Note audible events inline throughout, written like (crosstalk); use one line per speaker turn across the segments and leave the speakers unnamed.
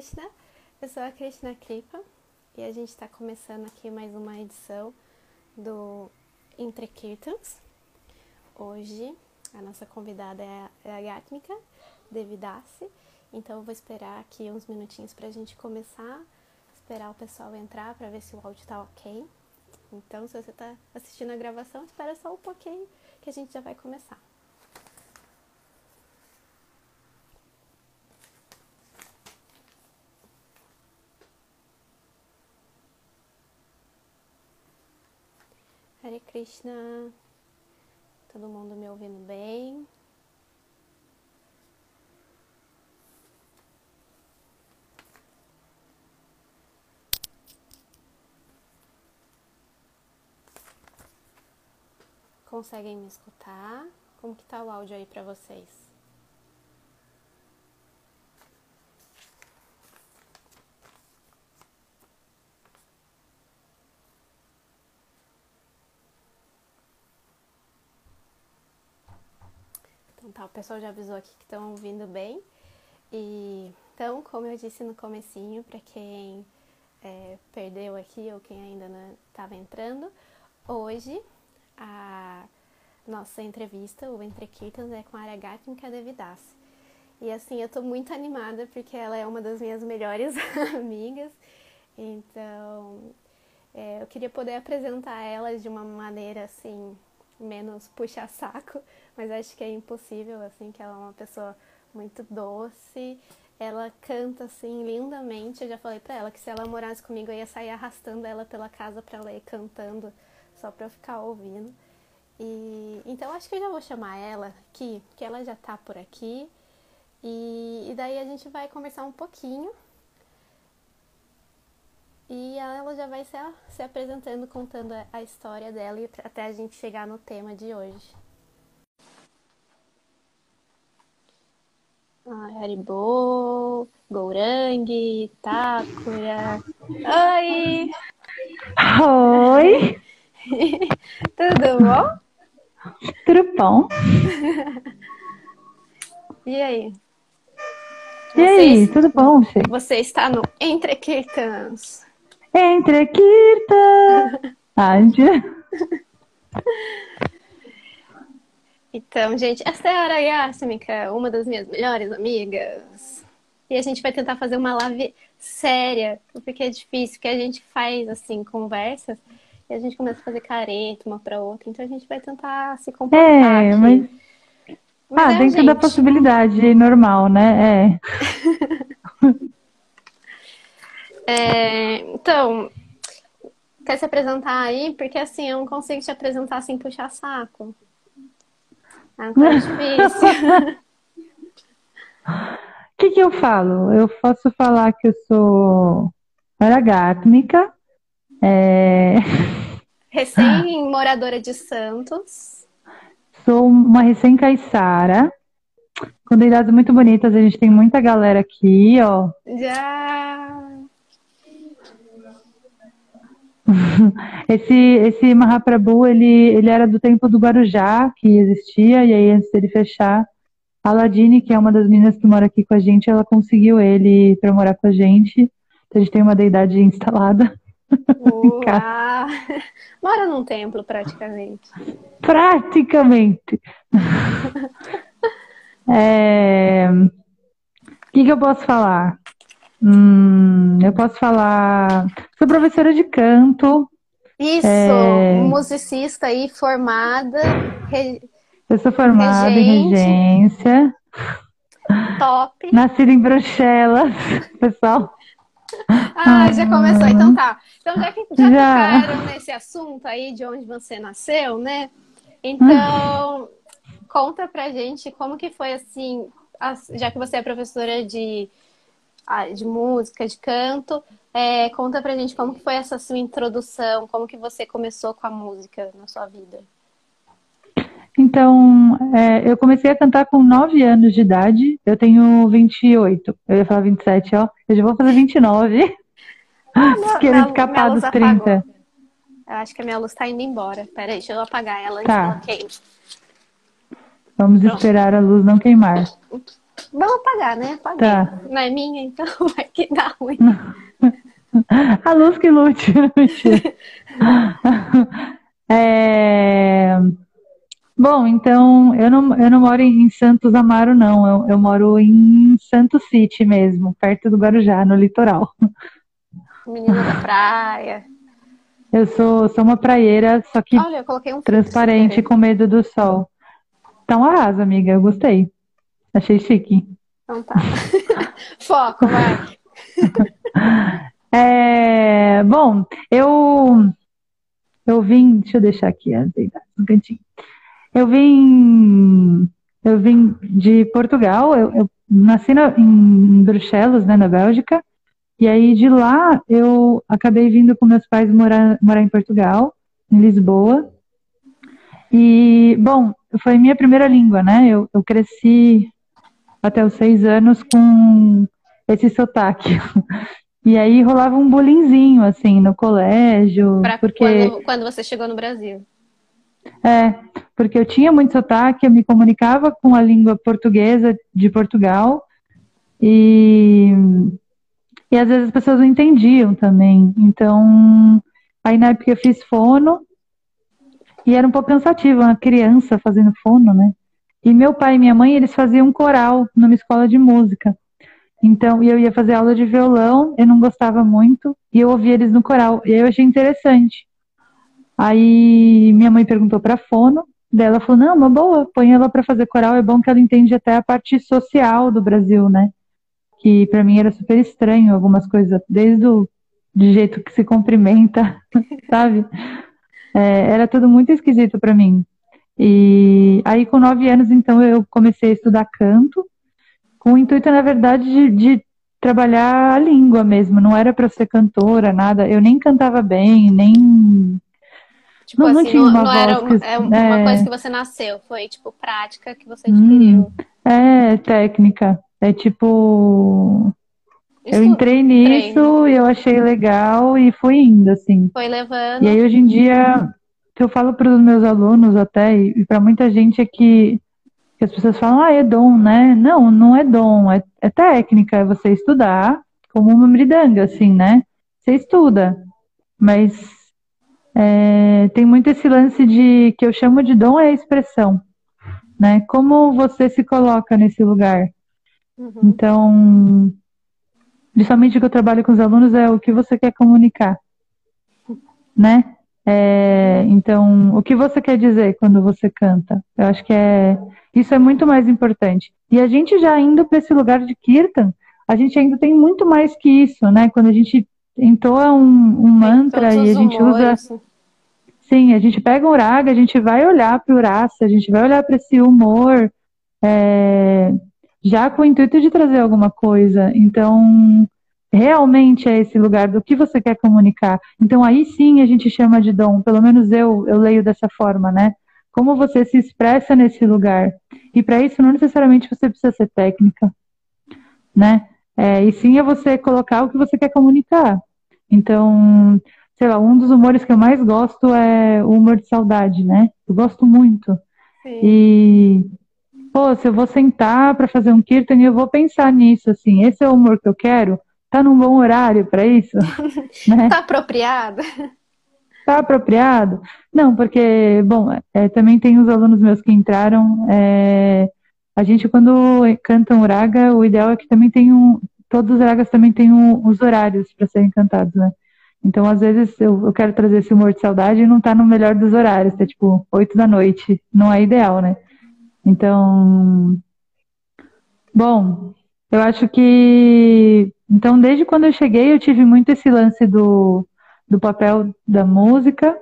Krishna, eu sou a Krishna Kripa e a gente está começando aqui mais uma edição do Entre Kirtans. Hoje a nossa convidada é a, é a Gatmika Devidasi, então eu vou esperar aqui uns minutinhos para a gente começar, esperar o pessoal entrar para ver se o áudio está ok. Então, se você está assistindo a gravação, espera só um pouquinho que a gente já vai começar. Hare Krishna, todo mundo me ouvindo bem? Conseguem me escutar? Como que tá o áudio aí para vocês? Então tá, o pessoal já avisou aqui que estão ouvindo bem. E então, como eu disse no comecinho, para quem é, perdeu aqui ou quem ainda não estava entrando, hoje a nossa entrevista, o Entre Kirtans, é com a Aragatmika Devidas. E assim, eu tô muito animada porque ela é uma das minhas melhores (laughs) amigas. Então, é, eu queria poder apresentar ela de uma maneira assim, menos puxa-saco, (laughs) mas acho que é impossível, assim, que ela é uma pessoa muito doce. Ela canta assim lindamente. Eu já falei para ela que se ela morasse comigo eu ia sair arrastando ela pela casa para ela ir cantando só para eu ficar ouvindo. E então acho que eu já vou chamar ela aqui, que ela já tá por aqui. E, e daí a gente vai conversar um pouquinho. E ela já vai se, se apresentando, contando a história dela e até a gente chegar no tema de hoje. Ah, Haribo, Gourangi, Takura. Oi!
Oi! (laughs)
Tudo bom?
Tudo bom?
E aí?
E aí, tudo bom, Fê?
Você está no Entre Kirtans.
Entre Kirtan! (laughs) Ándia.
Então, gente, essa é a Ara Yasmika, uma das minhas melhores amigas. E a gente vai tentar fazer uma live séria, porque é difícil, que a gente faz, assim, conversas e a gente começa a fazer careta uma para outra. Então a gente vai tentar se comportar.
É, mas.
Mas
ah,
é,
dentro da possibilidade normal, né? É. (laughs)
É, então, quer se apresentar aí? Porque assim, eu não consigo te apresentar sem puxar saco. É difícil.
O (laughs) (laughs) que, que eu falo? Eu posso falar que eu sou aragátmica, é... (laughs)
Recém-moradora de Santos.
sou uma recém-caiçara, com idades muito bonitas. A gente tem muita galera aqui, ó.
Já. (laughs)
Esse, esse Mahaprabhu, ele, ele era do tempo do Guarujá, que existia, e aí antes dele fechar, a Ladine, que é uma das meninas que mora aqui com a gente, ela conseguiu ele para morar com a gente. Então a gente tem uma deidade instalada. (laughs) (laughs)
Mora num templo, praticamente.
Praticamente. É, O que, que eu posso falar? Hum, eu posso falar. Sou professora de canto.
Isso,
É.
musicista aí, formada, re-
Eu sou formada em
Regente.
regência.
top.
Nascida em Bruxelas, (laughs) pessoal.
Ah, já começou, então tá. Então, já que já,
Já.
tocaram nesse assunto aí de onde você nasceu, né? Então, conta pra gente como que foi assim, as- já que você é professora de, de música, de canto, é, conta pra gente como que foi essa sua introdução, como que você começou com a música na sua vida.
Então, é, eu comecei a cantar com 9 anos de idade. Eu tenho 28. Eu ia falar 27, ó. Eu já vou fazer 29. (laughs) Querendo
Minha-
escapar dos 30.
apagou. Eu acho que a minha luz tá indo embora. Peraí, deixa eu apagar ela antes
Tá.
que ela queime.
Vamos
Pronto.
esperar a luz não queimar.
Vamos pagar, né? Paguei.
Tá.
Não é minha, então (laughs) vai que dá ruim. (laughs)
A luz que lute. (laughs) É... Bom, então eu não, eu não moro em Santos Amaro, não. Eu, eu moro em Santos City mesmo, perto do Guarujá, no litoral.
Menina da praia.
Eu sou, sou uma praieira, só que
Olha, um
transparente com medo do sol. Então arrasa, amiga, eu gostei. Achei chique.
Então tá. (laughs) Foco, vai. (laughs)
É, bom, eu eu vim, deixa eu deixar aqui ó, deitar no cantinho. Eu vim eu vim de Portugal, eu, eu nasci na- em Bruxelas, né, na Bélgica, e aí de lá eu acabei vindo com meus pais morar, morar em Portugal, em Lisboa. E, bom, foi minha primeira língua, né? Eu, eu cresci até os seis anos com esse sotaque. (laughs) E aí rolava um bullyingzinho, assim, no colégio,
Pra
porque,
quando, quando você chegou no Brasil.
é, porque eu tinha muito sotaque, eu me comunicava com a língua portuguesa de Portugal, e, e às vezes as pessoas não entendiam também. Então, aí na época eu fiz fono, e era um pouco cansativo, uma criança fazendo fono, né? E meu pai e minha mãe, eles faziam um coral numa escola de música. Então, eu ia fazer aula de violão, eu não gostava muito, e eu ouvia eles no coral, e eu achei interessante. Aí minha mãe perguntou para fono, daí ela falou: "Não, uma boa, põe ela para fazer coral, é bom que ela entende até a parte social do Brasil, né?" Que para mim era super estranho algumas coisas, desde o de jeito que se cumprimenta, (laughs) sabe? É, era tudo muito esquisito para mim. E aí, com nove anos, então, eu comecei a estudar canto, com o intuito, na verdade, de, de trabalhar a língua mesmo. Não era para ser cantora, nada. Eu nem cantava bem, nem.
Tipo
Não, não
assim,
tinha
não,
uma
não era uma,
que-
é uma
é.
coisa que você nasceu, foi tipo prática que você
Hum.
adquiriu.
É, técnica. É tipo. Eu
Isso
entrei nisso e eu achei legal e fui indo, assim.
foi levando.
E aí, hoje em dia, que eu falo para os meus alunos até, e para muita gente, é que, que as pessoas falam, ah, é dom, né? Não, não é dom, é, é técnica, é você estudar como uma mridanga, assim, né? Você estuda, mas é, tem muito esse lance de, que eu chamo de dom é a expressão, né? Como você se coloca nesse lugar.
Uhum.
Então, principalmente o que eu trabalho com os alunos é o que você quer comunicar, né? É, então, o que você quer dizer quando você canta? Eu acho que é isso é muito mais importante. E a gente já indo para esse lugar de kirtan, a gente ainda tem muito mais que isso, né? Quando a gente entoa um, um mantra e a gente usa
humores.
Sim, a gente pega um raga, a gente vai olhar para o rasa, a gente vai olhar para esse humor, é, já com o intuito de trazer alguma coisa. Então, realmente é esse lugar do que você quer comunicar. Então, aí sim a gente chama de dom, pelo menos eu, eu leio dessa forma, né? Como você se expressa nesse lugar. E para isso, não necessariamente você precisa ser técnica, né? É, e sim é você colocar o que você quer comunicar. Então, sei lá, um dos humores que eu mais gosto é o humor de saudade, né? Eu gosto muito.
Sim.
E, pô, se eu vou sentar para fazer um kirtan, eu vou pensar nisso, assim, esse é o humor que eu quero? Tá num bom horário para isso? (laughs) né?
Tá apropriada?
Tá apropriado? Não, porque, bom, é, também tem os alunos meus que entraram. é, a gente, quando canta um raga, o ideal é que também tem um. Todos os ragas também têm um- os horários para serem cantados, né? Então, às vezes, eu, eu quero trazer esse humor de saudade e não tá no melhor dos horários, tá tipo 8 da noite. Não é ideal, né? Então. Bom, eu acho que. Então, desde quando eu cheguei, eu tive muito esse lance do do papel da música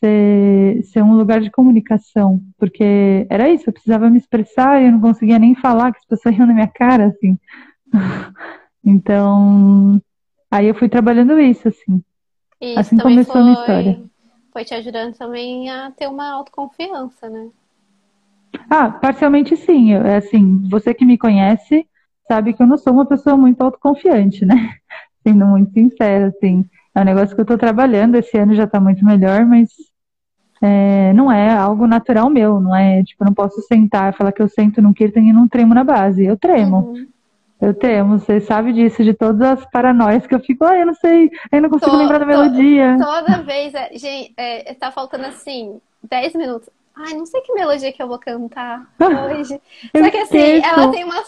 ser, ser um lugar de comunicação, porque era isso, eu precisava me expressar e eu não conseguia nem falar, que as pessoas (laughs) iam na minha cara, assim. (laughs) Então, aí eu fui trabalhando isso, assim.
Isso
Assim começou a minha
foi,
história.
foi te ajudando também a ter uma autoconfiança, né?
Ah, parcialmente sim. É assim, você que me conhece sabe que eu não sou uma pessoa muito autoconfiante, né? (laughs) Sendo muito sincera, assim. É um negócio que eu tô trabalhando, esse ano já tá muito melhor, mas é, não é algo natural meu, não é, tipo, eu não posso sentar e falar que eu sento num kirtan e não tremo na base. Eu tremo. Uhum. Eu tremo, você sabe disso, de todas as paranoias que eu fico, ah, eu não sei, eu não consigo lembrar da melodia.
Toda vez, é, gente, é, tá faltando assim, 10 minutos. Ai, não sei que melodia que eu vou cantar (laughs) hoje. Só que assim, ela tem uma,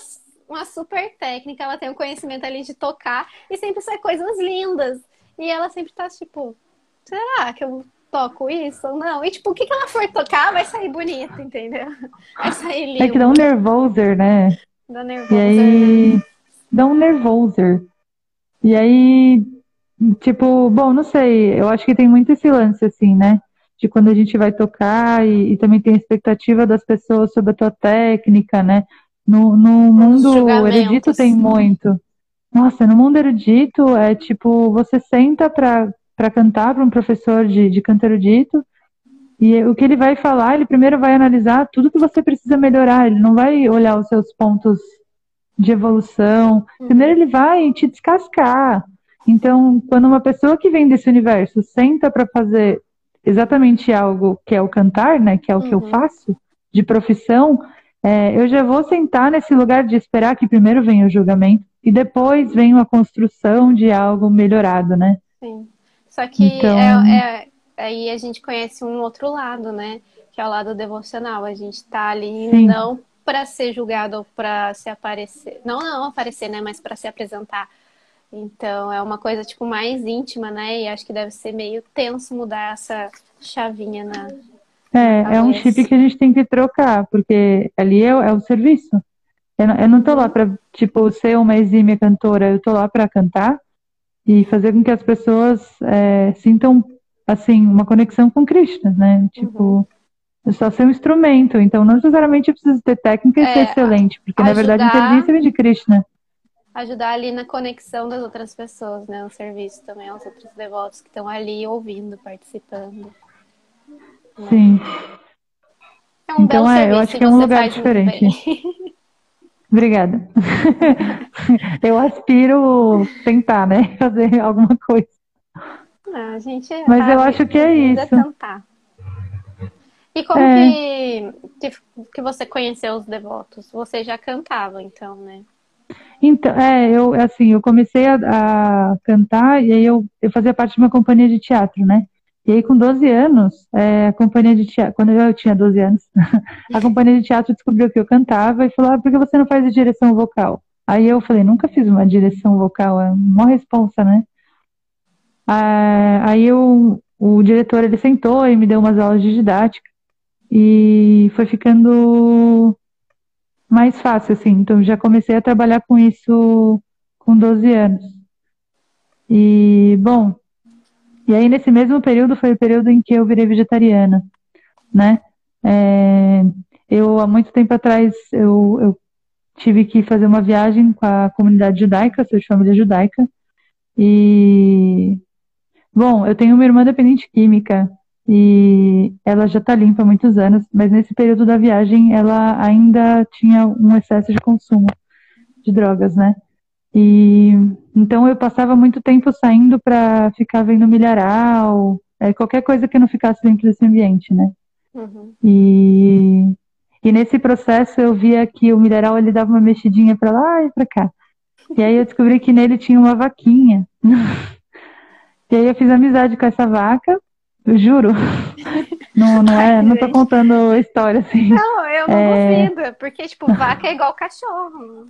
uma super técnica, ela tem um conhecimento ali de tocar e sempre sai coisas lindas. E ela sempre tá tipo, será que eu toco isso ou não? E tipo, o que, que ela for tocar vai sair bonito, entendeu? (laughs) Vai sair lindo.
É que dá um nervoser, né?
Dá nervoser.
E aí, né? dá um nervoser. E aí, tipo, bom, não sei, eu acho que tem muito esse lance, assim, né? De quando a gente vai tocar e, e também tem a expectativa das pessoas sobre a tua técnica, né? No, no mundo erudito tem muito. Nossa, no mundo erudito é tipo, você senta para cantar para um professor de, de canto erudito, e o que ele vai falar, ele primeiro vai analisar tudo que você precisa melhorar, ele não vai olhar os seus pontos de evolução. Uhum. Primeiro ele vai te descascar. Então, quando uma pessoa que vem desse universo senta para fazer exatamente algo que é o cantar, né, que é o uhum. que eu uhum. faço de profissão, é, eu já vou sentar nesse lugar de esperar que primeiro venha o julgamento e depois venha a construção de algo melhorado, né?
Sim. Só que então... é, é, aí a gente conhece um outro lado, né? Que é o lado devocional. A gente tá ali Sim. não para ser julgado ou para se aparecer, não não aparecer, né? Mas para se apresentar. Então é uma coisa tipo mais íntima, né? E acho que deve ser meio tenso mudar essa chavinha na.
É, na é um chip que a gente tem que trocar, porque ali é, é o serviço. Eu não, eu não tô lá para tipo ser uma exímia cantora, eu tô lá para cantar e fazer com que as pessoas é, sintam assim uma conexão com Krishna, né? Tipo, uhum. é só ser um instrumento, então não necessariamente precisa ter técnica e é, ser excelente, porque ajudar, na verdade a inteligência vem de Krishna.
Ajudar ali na conexão das outras pessoas, né? No serviço também aos outros devotos que estão ali ouvindo, participando.
Sim. É um então é, eu acho que é um lugar diferente. (laughs) Obrigada. (laughs) eu aspiro tentar, né? (laughs) Fazer alguma coisa.
Não, a gente
Mas eu acho que é isso.
Tentar. E como é. que, que você conheceu os devotos? Você já cantava, então, né?
Então, é, eu assim, eu comecei a, a cantar e aí eu, eu fazia parte de uma companhia de teatro, né? E aí, com 12 anos, é, a companhia de teatro, quando eu tinha 12 anos, (laughs) a companhia de teatro descobriu que eu cantava e falou: ah, por que você não faz direção vocal? Aí eu falei: nunca fiz uma direção vocal, é uma responsa, né? Ah, aí eu, o diretor ele sentou e me deu umas aulas de didática e foi ficando mais fácil, assim. Então já comecei a trabalhar com isso com 12 anos. E, bom, e aí, nesse mesmo período, foi o período em que eu virei vegetariana, né? É, eu, há muito tempo atrás, eu, eu, tive que fazer uma viagem com a comunidade judaica, sou de família judaica, e, bom, eu tenho uma irmã dependente química, e ela já está limpa há muitos anos, mas nesse período da viagem, ela ainda tinha um excesso de consumo de drogas, né? E então eu passava muito tempo saindo para ficar vendo milharal, é, qualquer coisa que não ficasse dentro desse ambiente, né? Uhum. E, e nesse processo eu via que o milharal ele dava uma mexidinha para lá e para cá. E aí eu descobri que nele tinha uma vaquinha. (laughs) e aí eu fiz amizade com essa vaca, eu juro. (laughs) Não, não, é, não tô contando história assim.
Não, eu não é... duvido, porque, tipo, vaca é igual cachorro.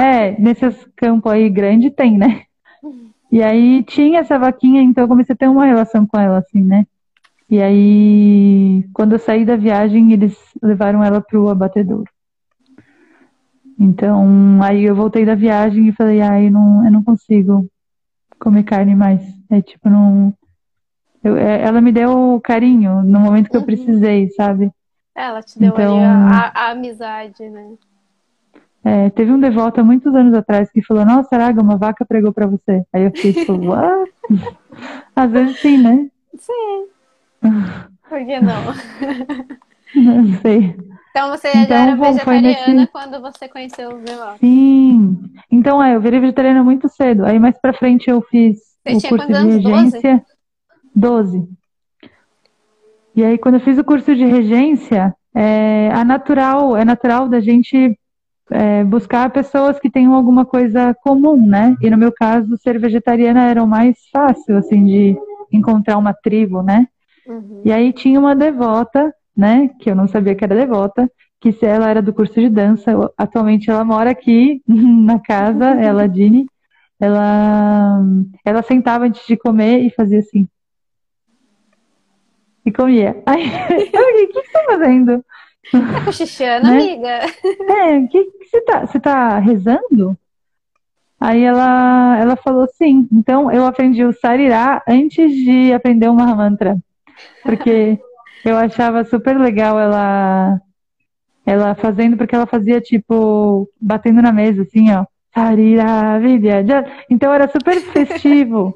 É, nesses campos aí grande tem, né? (laughs) E aí tinha essa vaquinha, então eu comecei a ter uma relação com ela, assim, né? E aí, quando eu saí da viagem, eles levaram ela pro abatedouro. Então, aí eu voltei da viagem e falei, ai, ah, eu não, eu não consigo comer carne mais. É tipo, não. Eu, é, ela me deu carinho no momento que uhum. eu precisei, sabe?
Ela te deu então, a, a, amizade, né?
É, teve um devoto há muitos anos atrás que falou, nossa, Araga, uma vaca pregou para você. Aí eu fiquei tipo, (laughs) what? Às vezes sim, né?
Sim. Por que não? (laughs)
Não sei.
Então você então, já era bom, vegetariana nesse... quando você conheceu os devotos?
Sim. Então é, eu virei vegetariana muito cedo. Aí mais pra frente eu fiz você o curso de regência. 12? 12. E aí, quando eu fiz o curso de regência, é, a natural, é natural da gente é, buscar pessoas que tenham alguma coisa comum, né? E no meu caso, ser vegetariana era o mais fácil, assim, de encontrar uma tribo, né? Uhum. E aí tinha uma devota, né? Que eu não sabia que era devota, que se ela era do curso de dança, atualmente ela mora aqui (laughs) na casa, (laughs) ela, Dini. Ela, ela sentava antes de comer e fazia assim. E comia. Aí, (laughs) o que, que você tá fazendo?
Tá cochichando, né? amiga?
É, o que, que você tá? Você tá rezando? Aí ela, ela falou sim. Então eu aprendi o sarirá antes de aprender o Mahamantra. Porque eu achava super legal ela ela fazendo, porque ela fazia tipo, batendo na mesa, assim, ó. Sarirá, Vidya. Então era super festivo.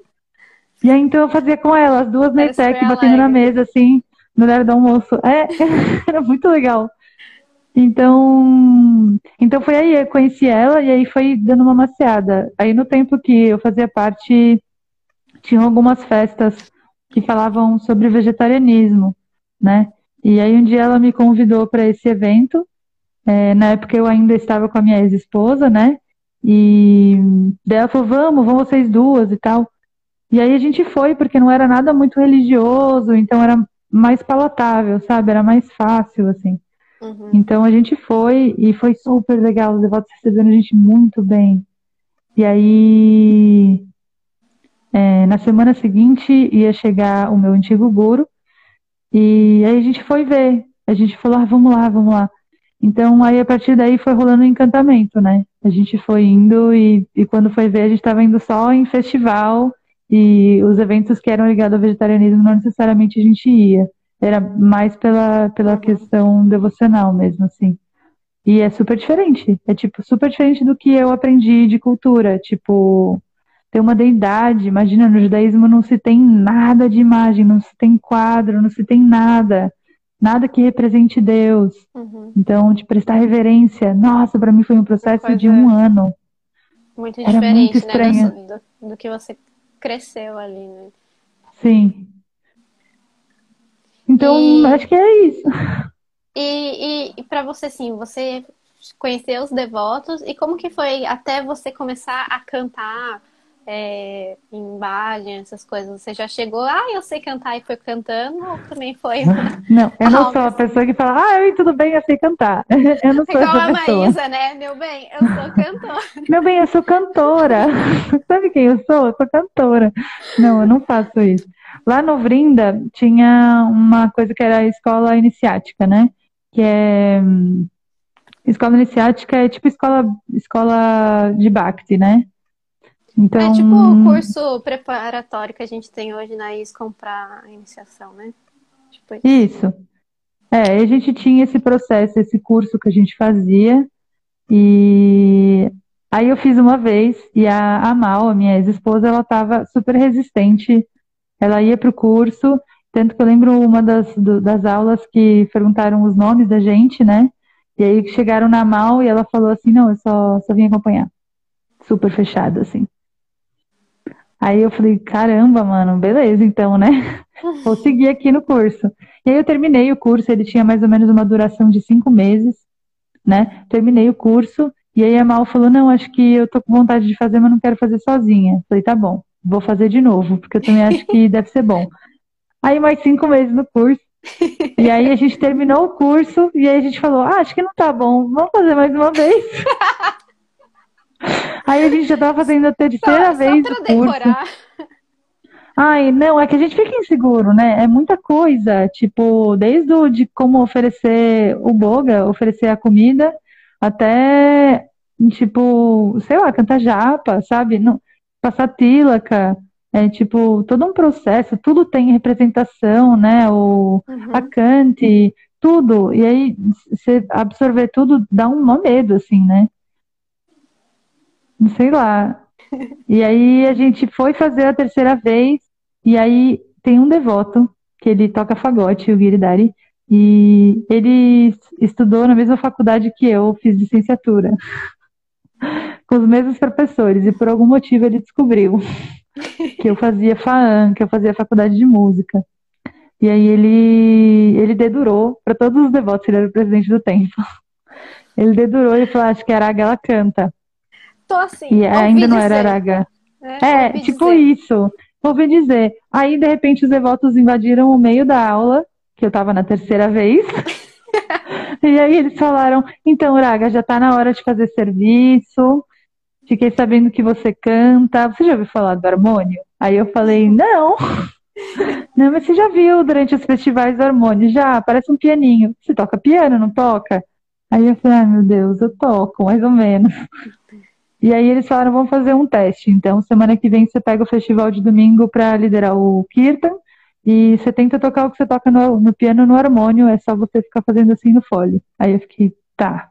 e aí então eu fazia com ela, as duas na batendo na mesa, assim no horário do almoço. É, (laughs) era muito legal. Então, então foi aí, eu conheci ela e aí foi dando uma maciada. Aí no tempo que eu fazia parte, tinham algumas festas que falavam sobre vegetarianismo, né? E aí um dia ela me convidou para esse evento. É, na época eu ainda estava com a minha ex-esposa, né? E daí ela falou, vamos, vão vocês duas e tal. E aí a gente foi, porque não era nada muito religioso, então era mais palatável, sabe? Era mais fácil, assim. Uhum. Então a gente foi e foi super legal. Os devotos recebendo a gente muito bem. E aí, é, na semana seguinte, ia chegar o meu antigo guru. E aí a gente foi ver. A gente falou, ah, vamos lá, vamos lá. Então, aí a partir daí foi rolando um encantamento, né? A gente foi indo e, e quando foi ver, a gente estava indo só em festival e os eventos que eram ligados ao vegetarianismo não necessariamente a gente ia. Era mais pela, pela questão devocional mesmo, assim. E é super diferente. É, tipo, super diferente do que eu aprendi de cultura. Tipo, tem uma deidade. Imagina, no judaísmo não se tem nada de imagem, não se tem quadro, não se tem nada. Nada que represente Deus. Uhum. Então, de prestar reverência. Nossa, para mim foi um processo pois de é. um ano.
Muito Era diferente, muito né? Do, do que você cresceu ali, né?
Sim. Então, e... acho que é isso.
E, e, e para você, sim, você conheceu os devotos e como que foi até você começar a cantar é, em imagem, essas coisas? Você já chegou, ah, eu sei cantar e foi cantando, ou também foi? (laughs)
Não, eu não sou a pessoa que fala, ah, eu, tudo bem, eu sei cantar. (laughs) Eu não sou Igual essa a pessoa.
Maísa, né? Meu bem, eu sou cantora. (laughs)
Meu bem, eu sou cantora. Sabe quem eu sou? Eu sou cantora. Não, eu não faço isso. Lá no Vrinda tinha uma coisa que era a escola iniciática, né? Que é. Escola iniciática é tipo escola, escola de Bhakti, né?
Então... É tipo o curso preparatório que a gente tem hoje na ISCOM para iniciação, né?
Tipo isso. isso. É, a gente tinha esse processo, esse curso que a gente fazia, e aí eu fiz uma vez, e a, a Mal, a minha ex-esposa, ela estava super resistente, ela ia para o curso, tanto que eu lembro uma das, do, das aulas que perguntaram os nomes da gente, né? E aí chegaram na Mal e ela falou assim, não, eu só, só vim acompanhar. Super fechada, assim. Aí eu falei, caramba, mano, beleza, então, né? (laughs) Vou seguir aqui no curso. E aí eu terminei o curso, ele tinha mais ou menos uma duração de cinco meses, né? Terminei o curso, e aí a Mal falou, não, acho que eu tô com vontade de fazer, mas não quero fazer sozinha. Falei, tá bom, vou fazer de novo, porque eu também acho que (laughs) deve ser bom. Aí mais cinco meses no curso, e aí a gente terminou o curso, e aí a gente falou, ah, acho que não tá bom, vamos fazer mais uma vez. (laughs) Aí a gente já tava fazendo a terceira só, vez só o curso. Decorar. Ai, não, é que a gente fica inseguro, né? É muita coisa, tipo, desde o, de como oferecer o boga, oferecer a comida, até, tipo, sei lá, cantar japa, sabe? Não, passar tílaca, é tipo, todo um processo, tudo tem representação, né? O, uhum. a cante, tudo. E aí, você absorver tudo dá um medo, assim, né? Sei lá. E aí a gente foi fazer a terceira vez, e aí tem um devoto, que ele toca fagote, o Giridari, e ele estudou na mesma faculdade que eu, fiz licenciatura, (laughs) com os mesmos professores, e por algum motivo ele descobriu (laughs) que eu fazia FAAN, que eu fazia faculdade de música. E aí ele, ele dedurou para todos os devotos, ele era o presidente do templo. (laughs) Ele dedurou e falou, acho que a Araga ela canta.
Tô assim.
E ainda não era Araga.
É,
É, tipo
dizer.
isso. Ouvi dizer. Aí, de repente, os devotos invadiram o meio da aula, que eu tava na terceira vez. (laughs) E aí eles falaram, então, Uraga, já tá na hora de fazer serviço. Fiquei sabendo que você canta. Você já ouviu falar do harmônio? Aí eu falei, não. (laughs) Não, mas você já viu durante os festivais do harmônio? Já, parece um pianinho. Você toca piano, não toca? Aí eu falei, ai meu Deus, eu toco, mais ou menos. E aí eles falaram, vamos fazer um teste. Então, semana que vem você pega o festival de domingo para liderar o Kirtan e você tenta tocar o que você toca no, no piano no harmônio, é só você ficar fazendo assim no fole. Aí eu fiquei, tá.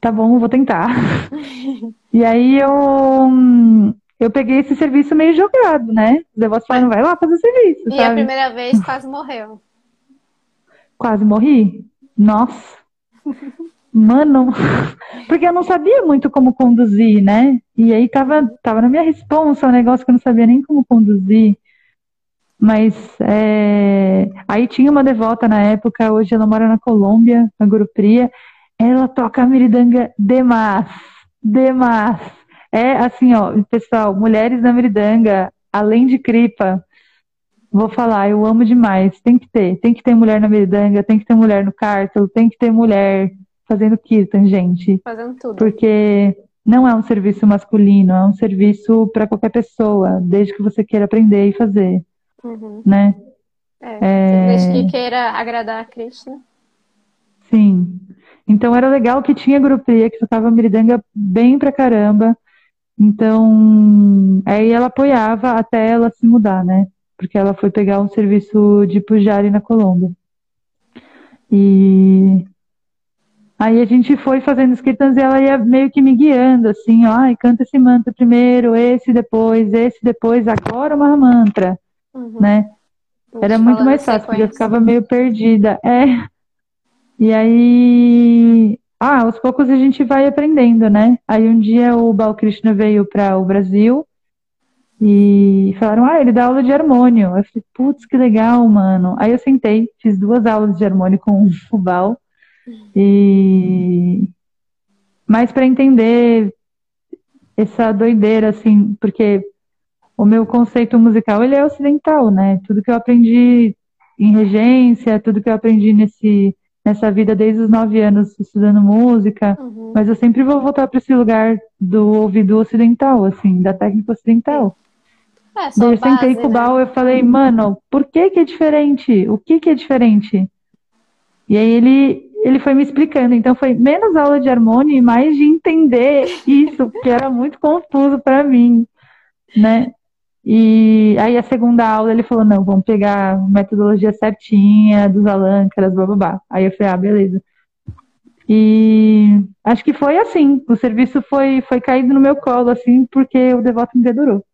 Tá bom, vou tentar. (laughs) E aí eu, eu peguei esse serviço meio jogado, né? Os devotos falaram, vai lá fazer serviço,
E a
sabe?
primeira vez quase morreu.
Quase morri. Nossa. (laughs) Mano, (laughs) porque eu não sabia muito como conduzir, né? E aí tava, tava na minha responsa um negócio que eu não sabia nem como conduzir. Mas é, aí tinha uma devota na época, hoje ela mora na Colômbia, na Gurupriya. Ela toca miridanga demais, demais. É assim, ó, pessoal, mulheres na miridanga, além de cripa, Vou falar, eu amo demais. Tem que ter. Tem que ter mulher na meridanga, tem que ter mulher no cárcel, tem que ter mulher fazendo kirtan, gente.
Fazendo tudo.
Porque não é um serviço masculino, é um serviço para qualquer pessoa, desde que você queira aprender e fazer,
Uhum.
né?
É. Desde que queira agradar a Krishna.
Sim. Então era legal que tinha grupia que tocava miridanga bem pra caramba. Então, aí ela apoiava até ela se mudar, né? Porque ela foi pegar um serviço de pujari na Colômbia. E aí a gente foi fazendo os kirtans e ela ia meio que me guiando, assim, ó, ai, canta esse mantra primeiro, esse depois, esse depois, agora o Mahamantra,
Uhum.
né? Era muito mais fácil, porque eu ficava meio perdida. É. E aí, ah, aos poucos a gente vai aprendendo, né? Aí um dia o Balkrishna veio para o Brasil e falaram, ah, ele dá aula de harmônio. Eu falei, putz, que legal, mano. Aí eu sentei, fiz duas aulas de harmônio com o Bal e mais para entender essa doideira, assim, porque o meu conceito musical ele é ocidental, né? Tudo que eu aprendi em regência, tudo que eu aprendi nesse, nessa vida desde os nove anos estudando música,
Uhum.
mas eu sempre vou voltar para esse lugar do ouvido ocidental, assim, da técnica ocidental.
É, só
Daí eu
base,
sentei com o
né?
Bal e eu falei, mano, por que que é diferente? O que que é diferente? E aí ele, ele foi me explicando. Então foi menos aula de harmônio e mais de entender isso, porque era muito confuso para mim, né? E aí a segunda aula ele falou, não, vamos pegar metodologia certinha dos alâncaras, blá blá blá. Aí eu falei, ah, beleza. E acho que foi assim, o serviço foi, foi caído no meu colo, assim, porque o devoto me dedurou.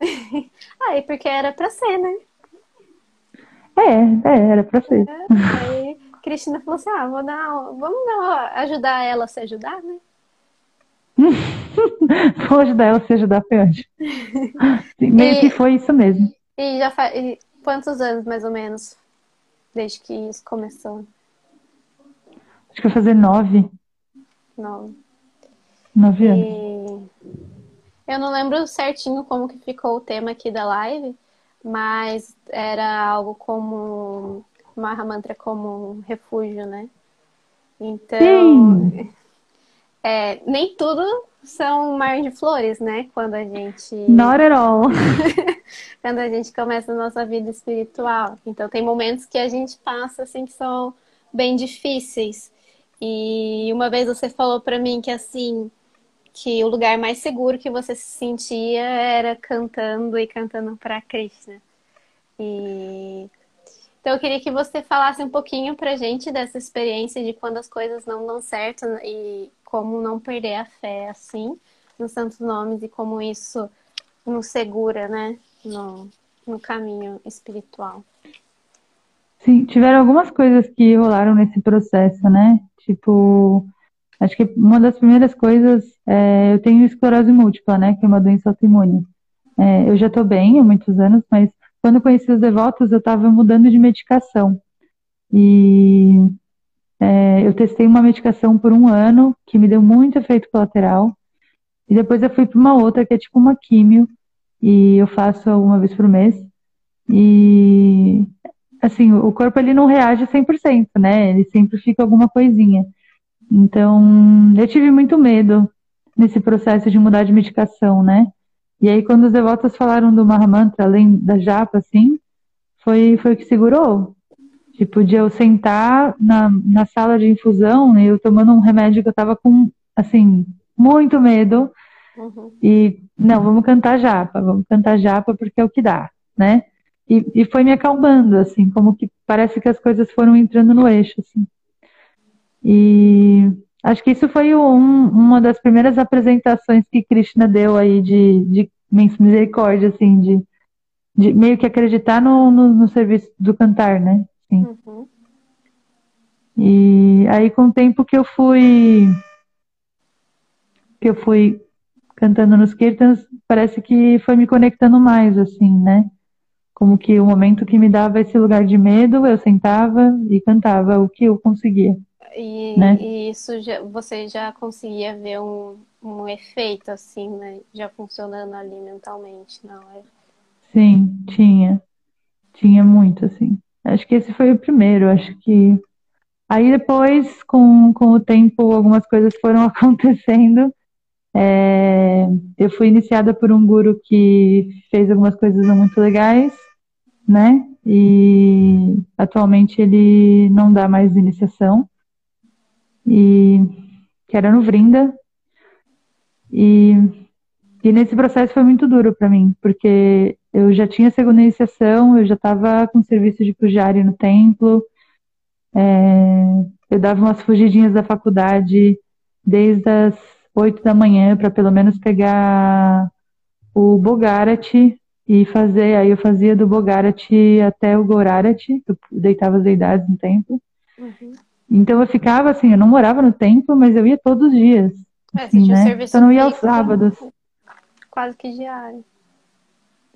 (laughs)
Ah, e porque era pra ser, né?
É, é, era pra ser.
Aí Cristina falou assim: ah, vou dar, vamos dar, ajudar ela a se ajudar, né? (laughs)
Vou ajudar ela a se ajudar, foi. Sim, (laughs) meio
E-
que foi isso mesmo.
E já faz quantos anos, mais ou menos, desde que isso começou?
Acho que vai fazer nove,
Não.
nove anos.
E eu não lembro certinho como que ficou o tema aqui da live, mas era algo como Mahamantra como um refúgio, né? Então,
Sim,
é, nem tudo são um mar de flores, né? Quando a gente
not at all. (laughs)
quando a gente começa a nossa vida espiritual. Então, tem momentos que a gente passa assim que são bem difíceis. E uma vez você falou pra mim que assim, que o lugar mais seguro que você se sentia era cantando e cantando para Krishna. E então eu queria que você falasse um pouquinho pra gente dessa experiência de quando as coisas não dão certo e como não perder a fé assim nos santos nomes e como isso nos segura, né, no, no caminho espiritual.
Sim, tiveram algumas coisas que rolaram nesse processo, né? Tipo, acho que uma das primeiras coisas, é, eu tenho esclerose múltipla, né? Que é uma doença autoimune. É, eu já tô bem há muitos anos, mas quando eu conheci os devotos, eu estava mudando de medicação. E é, eu testei uma medicação por um ano, que me deu muito efeito colateral. E depois eu fui para uma outra, que é tipo uma químio, e eu faço uma vez por mês. E, assim, o corpo ele não reage 100%, né? Ele sempre fica alguma coisinha. Então, eu tive muito medo nesse processo de mudar de medicação, né? E aí, quando os devotos falaram do Mahamantra, além da japa, assim, foi, foi o que segurou. Tipo, de eu sentar na, na sala de infusão e eu tomando um remédio que eu tava com, assim, muito medo. Uhum. E, não, vamos cantar japa, vamos cantar japa porque é o que dá, né? E, e foi me acalmando, assim, como que parece que as coisas foram entrando no eixo, assim. E acho que isso foi um, uma das primeiras apresentações que Krishna deu aí de, de misericórdia, assim, de, de meio que acreditar no, no, no serviço do cantar, né? Uhum. E aí com o tempo que eu fui que eu fui cantando nos kirtans, parece que foi me conectando mais, assim, né? Como que o momento que me dava esse lugar de medo, eu sentava e cantava o que eu conseguia.
E, né? e isso já, você já conseguia ver um, um efeito, assim, né? Já funcionando ali mentalmente, não é?
Sim, tinha. Tinha muito, assim. Acho que esse foi o primeiro, acho que. Aí depois, com, com o tempo, algumas coisas foram (laughs) acontecendo. É... eu fui iniciada por um guru que fez algumas coisas muito legais, né? E atualmente ele não dá mais iniciação e que era no Vrinda. E, e nesse processo foi muito duro para mim, porque eu já tinha segunda iniciação, eu já estava com serviço de pujari no templo, é, eu dava umas fugidinhas da faculdade desde as oito da manhã para pelo menos pegar o Bogarati e fazer, aí eu fazia do Bogarati até o Gorarati, eu deitava as deidades no templo. Uhum. Então eu ficava assim, eu não morava no templo, mas eu ia todos os dias.
É, assim, né?
Só não ia aos sábados.
Quase que diário.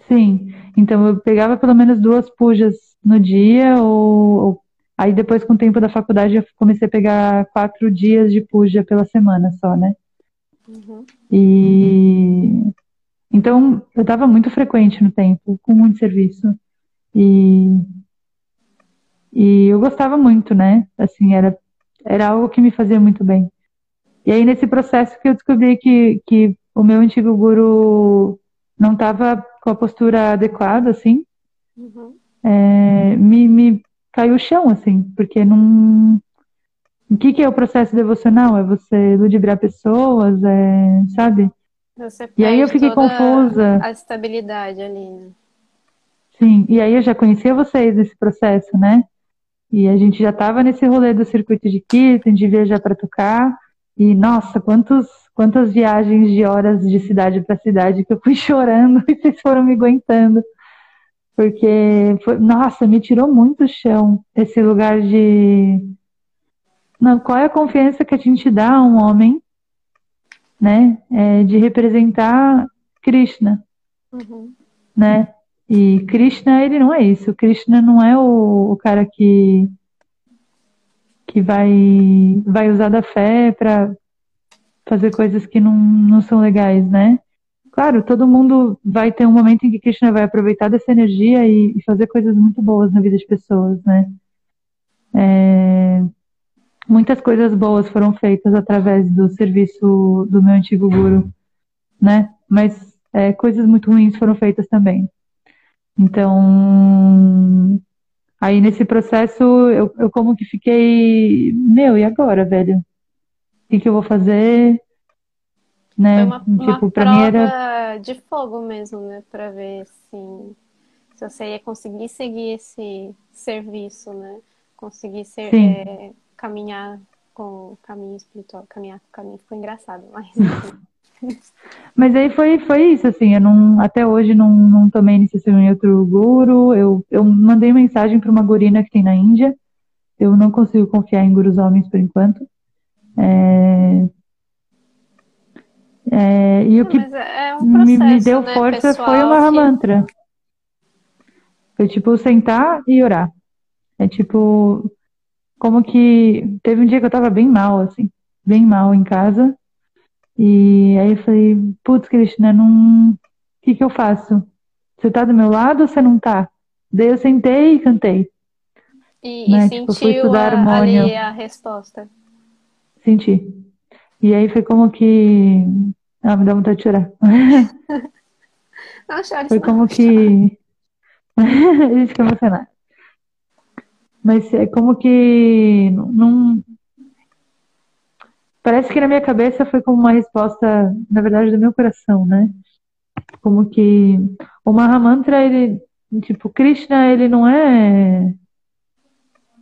Sim. Então eu pegava pelo menos duas pujas no dia, ou, ou, aí depois com o tempo da faculdade eu comecei a pegar quatro dias de puja pela semana só, né? Uhum. E então eu estava muito frequente no tempo, com muito serviço. E e eu gostava muito, né? Assim, era, era algo que me fazia muito bem. E aí, nesse processo que eu descobri que, que o meu antigo guru não estava com a postura adequada, assim, uhum. é, me, me caiu o chão, assim, porque não. O que, que é o processo devocional? É você ludibriar pessoas, é, sabe?
e aí eu fiquei confusa. A estabilidade ali, né?
Sim, e aí eu já conhecia vocês nesse processo, né? E a gente já estava nesse rolê do circuito de Kirtan, de viajar para tocar. E nossa, quantos, quantas viagens de horas de cidade para cidade que eu fui (laughs) chorando e vocês foram me aguentando. Porque, foi, nossa, me tirou muito o chão esse lugar de. Não, qual é a confiança que a gente dá a um homem, né? É, de representar Krishna, uhum. né? E Krishna, ele não é isso. Krishna não é o, o cara que que vai vai usar da fé para fazer coisas que não, não são legais, né? Claro, todo mundo vai ter um momento em que Krishna vai aproveitar dessa energia e, e fazer coisas muito boas na vida das pessoas, né? É, muitas coisas boas foram feitas através do serviço do meu antigo guru, né? Mas é, coisas muito ruins foram feitas também. Então, aí nesse processo eu, eu como que fiquei, meu, e agora, velho? O que, que eu vou fazer? Né?
Foi uma, tipo, uma prova mim era... de fogo mesmo, né? Pra ver assim, se você ia conseguir seguir esse serviço, né? Conseguir ser, é, caminhar com o caminho espiritual, caminhar com o caminho ficou engraçado, mas (laughs)
Mas aí foi, foi isso, assim, eu não, até hoje não, não tomei iniciação em outro guru, eu, eu mandei mensagem para uma gurina que tem na Índia, eu não consigo confiar em gurus homens por enquanto. É, é, e o que
é um processo,
me, me, deu
né,
força foi o Mahamantra. Foi tipo sentar e orar. É tipo, como que teve um dia que eu tava bem mal, assim, bem mal em casa. E aí eu falei, putz, Cristina, não. O que que eu faço? Você tá do meu lado ou você não tá? Daí eu sentei e cantei.
E, né? e tipo, sentiu a, ali a resposta.
Senti. E aí foi como que. Ah, me dá vontade de chorar. (laughs)
Não chore,
Foi como (laughs) que. (laughs) a gente fica emocionada. Mas é como que não. Parece que na minha cabeça foi como uma resposta, na verdade, do meu coração, né? Como que o Mahamantra, ele, tipo, Krishna, ele não é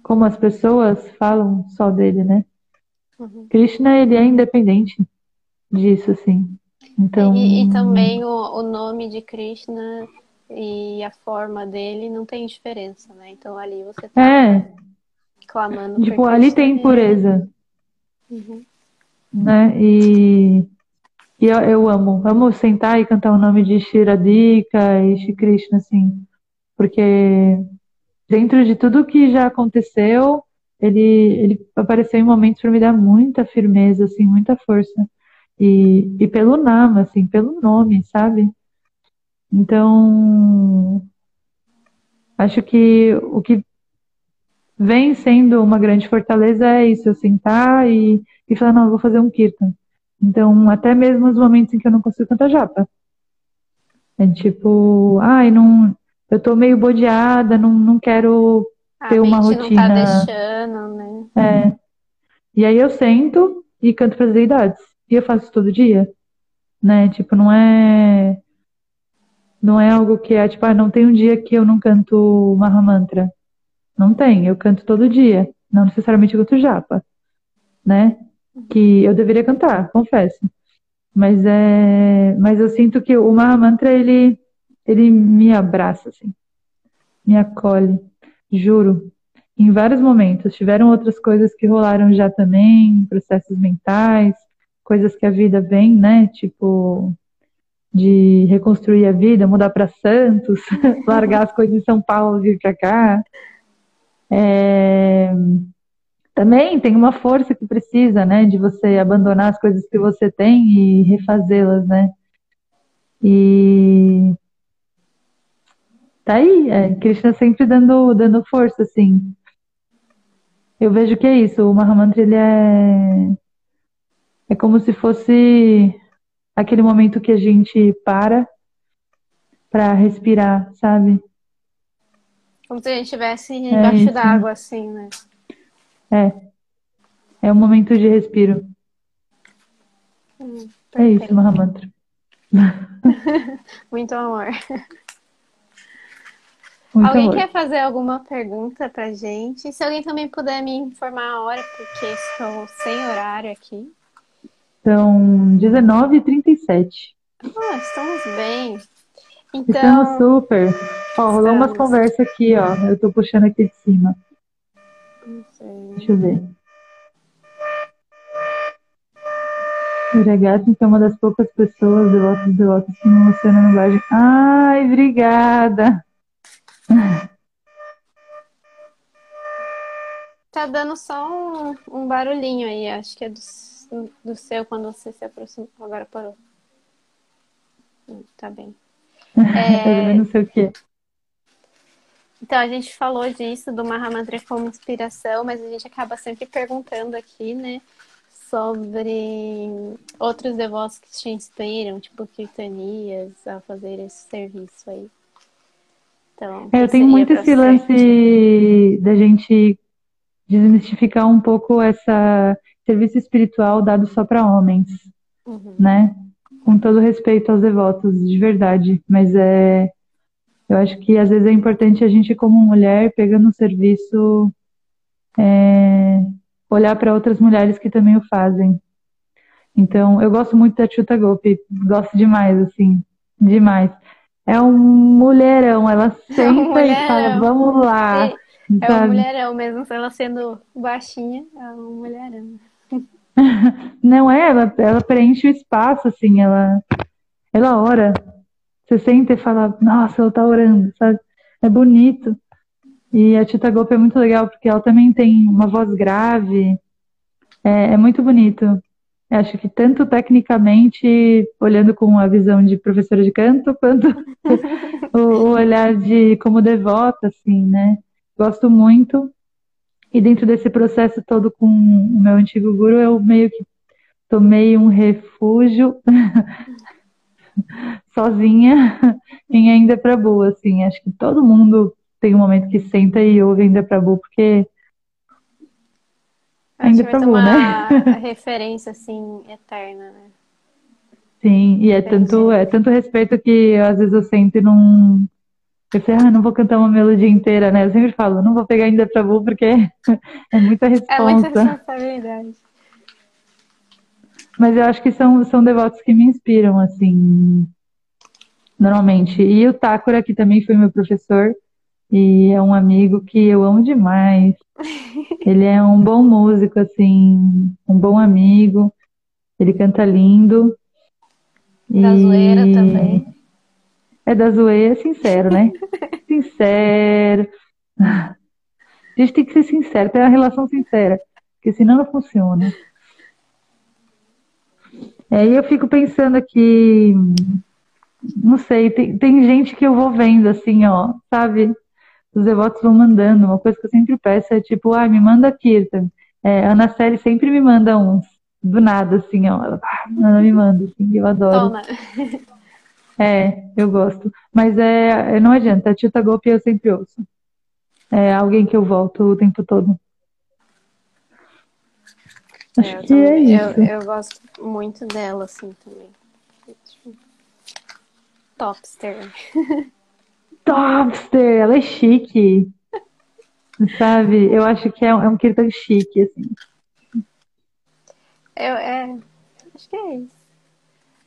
como as pessoas falam só dele, né? Uhum. Krishna, ele é independente disso, assim. Então...
E, e também o, o nome de Krishna e a forma dele não tem diferença, né? Então ali você tá
é.
clamando
Tipo, ali tem pureza. Uhum. Né? E, e eu, eu, amo. Amo sentar e cantar o nome de Shiradika e Shri Krishna, assim. Porque dentro de tudo que já aconteceu, ele, ele apareceu em momentos para me dar muita firmeza, assim, muita força. E, e pelo Nama, assim, pelo nome, sabe? Então, acho que o que vem sendo uma grande fortaleza é isso, eu sentar e, e falar, não, eu vou fazer um kirtan. Então, até mesmo os momentos em que eu não consigo cantar japa. É tipo, ai, não, eu tô meio bodeada, não, não quero ter uma rotina.
Não tá deixando, né?
É. E aí eu sento e canto para as deidades. E eu faço todo dia. Né? Tipo, não é não é algo que é tipo, ah, não tem um dia que eu não canto Mahamantra. Não tem, eu canto todo dia. Não necessariamente eu canto japa, né? Que eu deveria cantar, confesso. Mas é, mas eu sinto que o Mahamantra ele ele me abraça assim. Me acolhe, juro. Em vários momentos tiveram outras coisas que rolaram já também, processos mentais, coisas que a vida vem, né? Tipo de reconstruir a vida, mudar para Santos, (laughs) largar as coisas em São Paulo e vir para cá. É... Também tem uma força que precisa, né, de você abandonar as coisas que você tem e refazê-las, né? E tá aí, é, Krishna sempre dando, dando força, assim. Eu vejo que é isso, o Mahamantra, ele é, é como se fosse aquele momento que a gente para para respirar, sabe?
Como se a gente estivesse é embaixo é d'água, assim, né?
É. É um momento de respiro. Hum, é isso, Mahamantra. (laughs)
Muito amor. Muito alguém amor. quer fazer alguma pergunta pra gente? Se alguém também puder me informar a hora, porque estou sem horário aqui.
São 19h37.
Ah, estamos bem. Então...
Estamos super. Ó, rolou umas conversas aqui, ó. Eu tô puxando aqui de cima.
Não sei.
Deixa eu ver. Iragatin, que é uma das poucas pessoas devotas devotas que me emocionam no linguagem. Ai, obrigada!
Tá dando só um, um barulhinho aí, acho que é dos do seu quando você se aproximou. Agora parou. Hum, tá bem. (laughs)
É... não sei o quê.
Então, a gente falou disso, do Mahamantra como inspiração, mas a gente acaba sempre perguntando aqui, né, sobre outros devotos que te inspiram, tipo Kirtanias, a fazer esse serviço aí. Então,
é, eu tenho muito esse lance da gente desmistificar um pouco essa serviço espiritual dado só para homens, uhum. né? Com todo respeito aos devotos, de verdade. Mas é, eu acho que às vezes é importante a gente, como mulher, pegando um serviço, é, olhar para outras mulheres que também o fazem. Então, eu gosto muito da Chuta Gopi, gosto demais, assim, demais. É um mulherão, ela senta (laughs) é um e fala, vamos lá.
É, é uma mulherão mesmo, ela sendo baixinha, é uma mulherão. (laughs)
Não é, ela, ela preenche o espaço, assim, ela, ela ora. Você sente e fala, nossa, ela tá orando, sabe? é bonito. E a Tita Golpe é muito legal porque ela também tem uma voz grave. É, é muito bonito. Eu acho que tanto tecnicamente, olhando com a visão de professora de canto, quanto (laughs) o, o, olhar de como devota, assim, né? Gosto muito. E dentro desse processo todo com o meu antigo guru, eu meio que tomei um refúgio (laughs) (laughs) sozinha (laughs) em Ainda Pra Boa, assim. Acho que todo mundo tem um momento que senta e ouve Ainda Pra Boa, porque
ainda pra boa, né? (laughs) referência, assim, eterna, né?
Sim, e é tanto, é tanto respeito que às vezes eu sento e não. Eu sei, ah, não vou cantar uma melodia inteira, né? Eu sempre falo, não vou pegar ainda pra boa porque é muita resposta. É muita
responsabilidade.
Mas eu acho que são, são devotos que me inspiram, assim, normalmente. E o Takura, que também foi meu professor, e é um amigo que eu amo demais. (laughs) Ele é um bom músico, assim, um bom amigo. Ele canta lindo.
Da e... zoeira também.
É da zoeira, sincero, né? (laughs) sincero. A gente tem que ser sincero, ter uma relação sincera, porque senão não funciona. Aí é, eu fico pensando aqui, não sei, tem, tem gente que eu vou vendo assim, ó, sabe? Os devotos vão mandando. Uma coisa que eu sempre peço é tipo, ah, me manda Kirtan. É, a Ana Série sempre me manda uns, do nada, assim, ó. Ela, ela me manda, assim, eu adoro. Toma. (laughs) É, eu gosto. Mas é, não adianta, a Tita Golpe eu sempre ouço. É alguém que eu volto o tempo todo.
É, que também, é. Eu, (laughs) eu, gosto muito dela, assim, também. Topster.
Topster, ela é chique. Sabe? Eu acho que é um, é um chique, assim.
Eu, é, acho que é isso.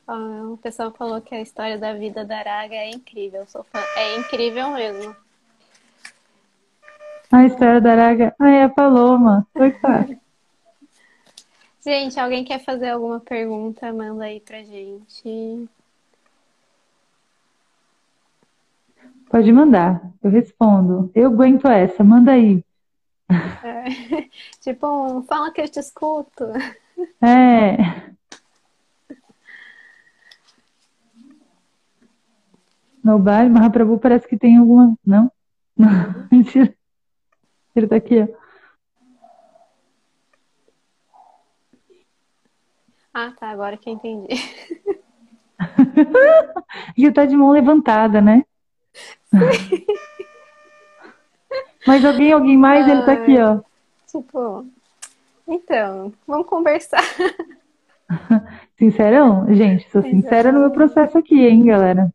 O pessoal falou que a história da vida da Araga é incrível. Sou fã. É incrível mesmo.
A história da Araga. Ah, é a Paloma. Foi claro.
Gente, alguém quer fazer alguma pergunta? Manda aí pra gente.
Pode mandar, eu respondo. Eu aguento essa, manda aí.
É, (laughs) tipo, um, fala que eu te escuto.
É. No baile, Mahaprabhu parece que tem alguma. Não? Não, (laughs) mentira. Ele tá aqui, ó.
Ah, tá, agora que eu entendi. (laughs)
e tá de mão levantada, né? Mas alguém, alguém mais, ele tá aqui, ó.
Tipo, então, vamos conversar. (laughs)
Sincerão? Gente, sou sincera no meu processo aqui, hein, galera?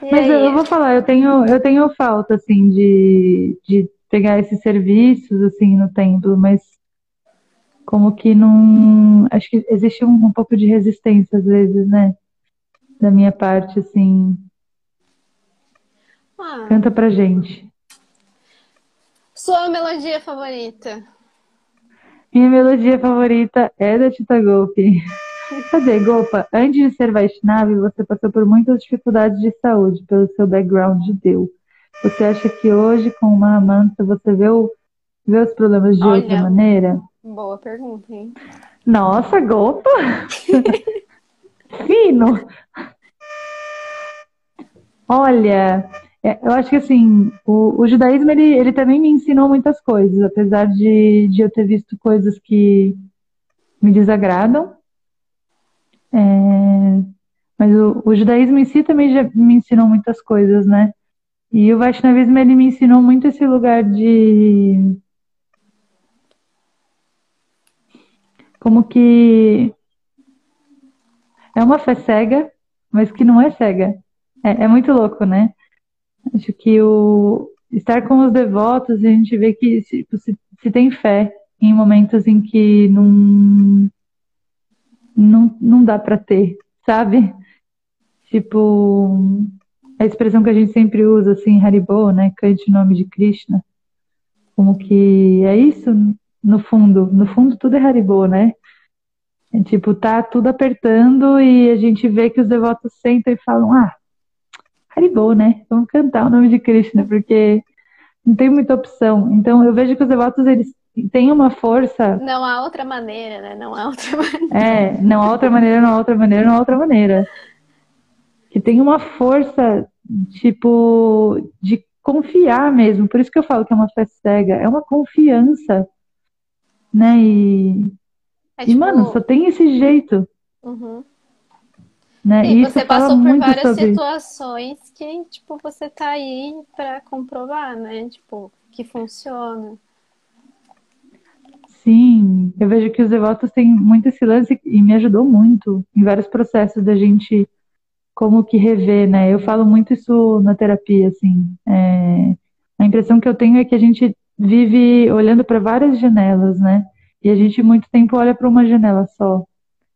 Mas eu, eu, vou falar, eu tenho, eu tenho falta, assim, de, de pegar esses serviços, assim, no templo, mas como que não. Acho que existe um, um pouco de resistência às vezes, né? Da minha parte, assim. Ah. Canta pra gente.
Sua melodia favorita?
Minha melodia favorita é da Tita Golpe. (laughs) Cadê, Gopa? Antes de ser Vaishnavi, você passou por muitas dificuldades de saúde pelo seu background de Deus. Você acha que hoje, com uma amanta, você vê, o, vê os problemas de Olha, outra maneira?
Boa pergunta, hein?
Nossa, Gopa! (laughs) Fino! Olha, é, eu acho que assim, o, o, judaísmo ele, ele também me ensinou muitas coisas, apesar de, de eu ter visto coisas que me desagradam. É, mas o, o, judaísmo em si também já me ensinou muitas coisas, né? E o Vaishnavismo ele me ensinou muito esse lugar de como que é uma fé cega, mas que não é cega. É, é muito louco, né? Acho que o estar com os devotos, a gente vê que se, se, se tem fé em momentos em que não não, não dá para ter, sabe? Tipo, a expressão que a gente sempre usa, assim, Haribo, né? Cante o nome de Krishna. Como que é isso? No fundo. No fundo, tudo é Haribo, né? É, tipo, tá tudo apertando e a gente vê que os devotos sentam e falam: Ah, Haribou, né? Vamos cantar o nome de Krishna, porque não tem muita opção. Então eu vejo que os devotos eles têm uma força.
Não há outra maneira, né? Não há outra (laughs) maneira.
É, não há outra maneira, não há outra maneira, não há outra maneira. Que tem uma força, tipo, de confiar mesmo. Por isso que eu falo que é uma fé cega. É uma confiança, né? E, é, tipo... e mano, só tem esse jeito.
Uhum.
Né?
E, você passou por várias sobre... situações que, tipo, você tá aí para comprovar, né? Tipo, que funciona.
Sim, eu vejo que os devotos têm muito esse lance e me ajudou muito em vários processos da gente como que rever, né? Eu falo muito isso na terapia, assim. É... A impressão que eu tenho é que a gente vive olhando para várias janelas, né? E a gente muito tempo olha para uma janela só.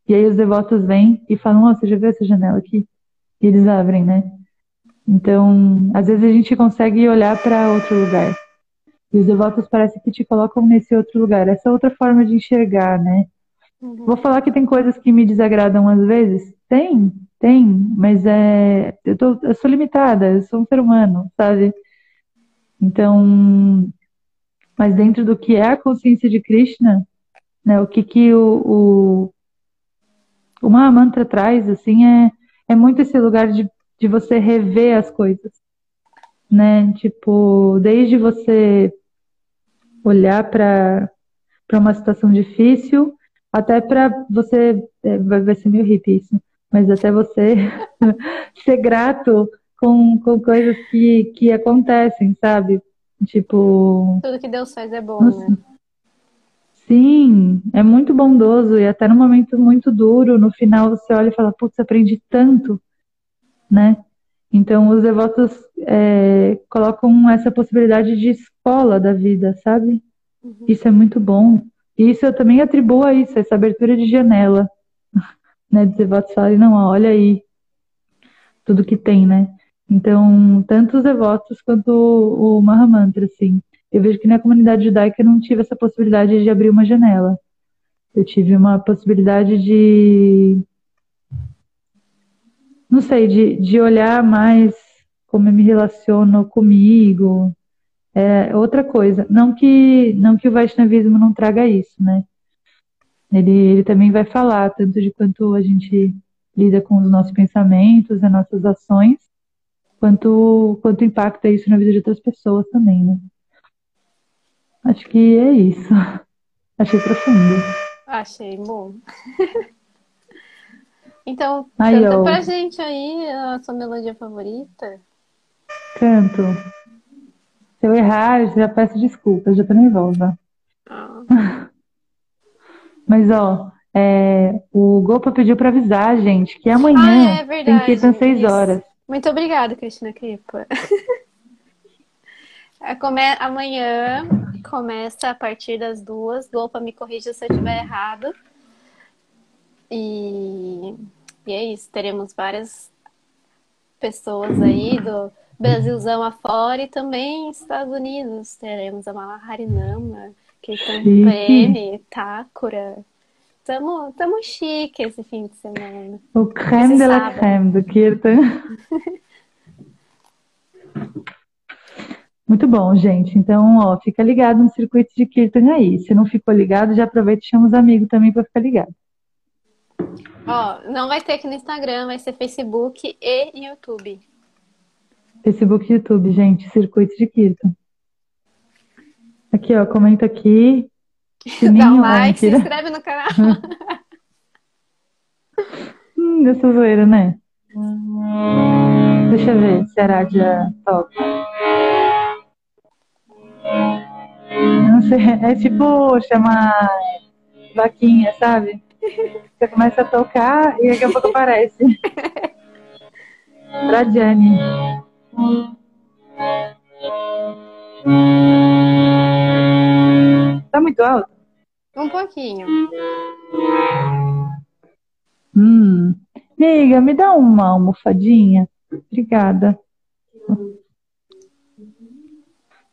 E aí os devotos vêm e falam, oh, você já viu essa janela aqui? E eles abrem, né? Então, às vezes a gente consegue olhar para outro lugar. E os devotos parece que te colocam nesse outro lugar. Essa outra forma de enxergar, né? Uhum. Vou falar que tem coisas que me desagradam às vezes? Tem, tem, mas é, eu, tô, eu sou limitada, eu sou um ser humano, sabe? Então, mas dentro do que é a consciência de Krishna, né, o que que o, o o Mahamantra traz, assim, é, é muito esse lugar de, de você rever as coisas, né? Tipo, desde você olhar para uma situação difícil, até para você, é, vai ser meio hippie isso, mas até você (laughs) ser grato com, com coisas que, que acontecem, sabe? Tipo.
Tudo que Deus faz é bom, né?
Sim, é muito bondoso e até no momento muito duro, no final você olha e fala, putz, aprendi tanto, né? Então os devotos é, colocam essa possibilidade de escola da vida, sabe? Uhum. Isso é muito bom. E isso eu também atribuo a isso, essa abertura de janela, (laughs) né? Dos devotos falarem, não, olha aí tudo que tem, né? Então, tanto os devotos quanto o, Mahamantra, assim eu vejo que na comunidade judaica eu não tive essa possibilidade de abrir uma janela. Eu tive uma possibilidade de. Não sei, de, de olhar mais como eu me relaciono comigo. É outra coisa. Não que, não que o Vaishnavismo não traga isso, né? Ele, ele também vai falar tanto de quanto a gente lida com os nossos pensamentos, as nossas ações, quanto, quanto impacta isso na vida de outras pessoas também, né? Acho que é isso. Achei profundo.
Achei bom. (laughs) então, aí, canta pra gente aí a sua melodia favorita.
Canto. Se eu errar, eu já peço desculpas, já tô nervosa. Ah. (laughs) Mas, ó, é, o Gopa pediu pra avisar, gente, que amanhã ah, é verdade, tem que ir às 6 horas.
Muito obrigada, Cristina Kripa. (laughs) É, come... Amanhã começa a partir das duas. Golpa, me corrija se eu estiver errado. E... e é isso. Teremos várias pessoas aí do Brasilzão afora e também Estados Unidos. Teremos a Mala Harinama, Keitan Preme, Takura. Tamo, tamo chique esse fim de semana.
O creme de la creme do Kirtan. (laughs) Muito bom, gente. Então, ó, fica ligado no circuito de Kirtan aí. Se não ficou ligado, já aproveita e chama os amigos também para ficar ligado.
Ó, não vai ter aqui no Instagram, vai ser Facebook e YouTube.
Facebook e YouTube, gente, circuito de Kirtan. Aqui, ó, comenta aqui.
Dá um like, se inscreve no canal.
hum, dessa zoeira, né? Deixa eu ver se a Rádia toca. Não sei, é tipo chamar vaquinha, sabe? Você começa a tocar e daqui a pouco aparece. pra Jenny. Tá muito alto?
Um pouquinho.
Hum. Me dá uma almofadinha. Obrigada.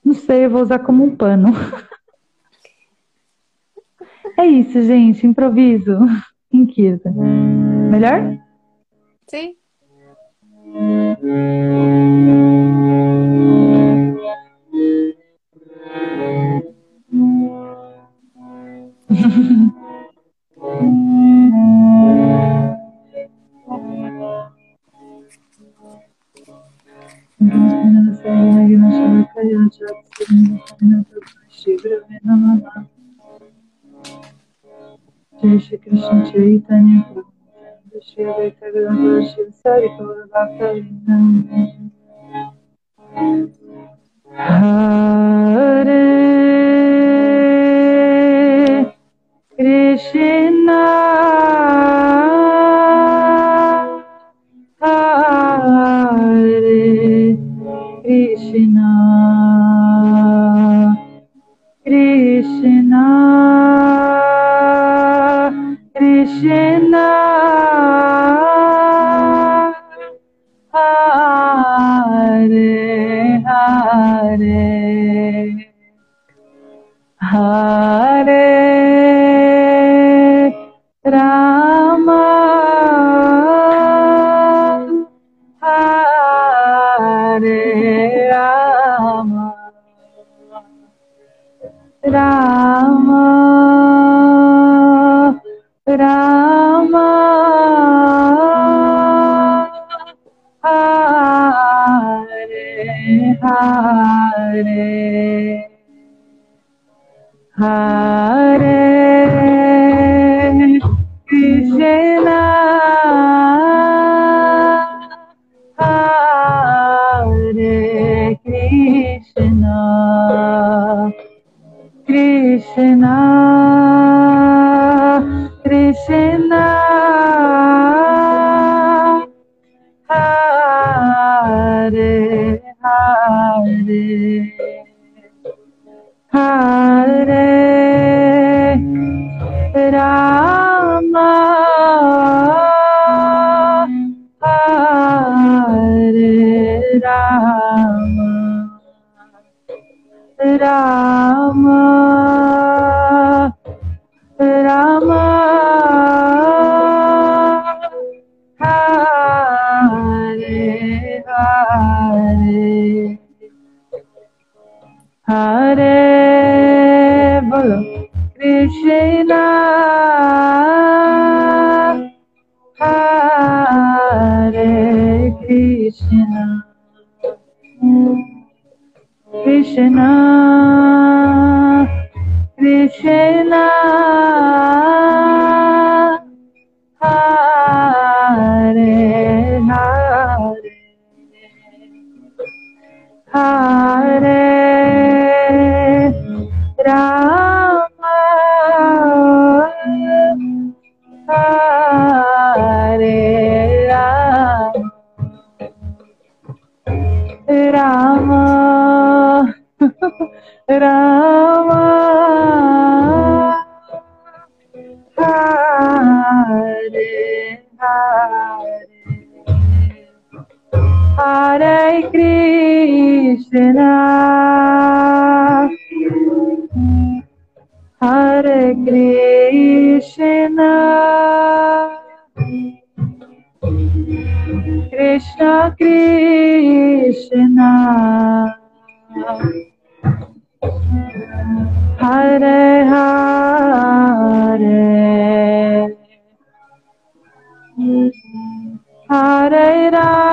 Não sei, eu vou usar como um pano. É isso, gente. Improviso. Inquieta. Melhor?
Sim.
Jai Shri Krishna Chaitanya Prabhu Shri Advaita Gadadhara Shri Sari Gaura Bhakta Vrinda Hare Hare Rama.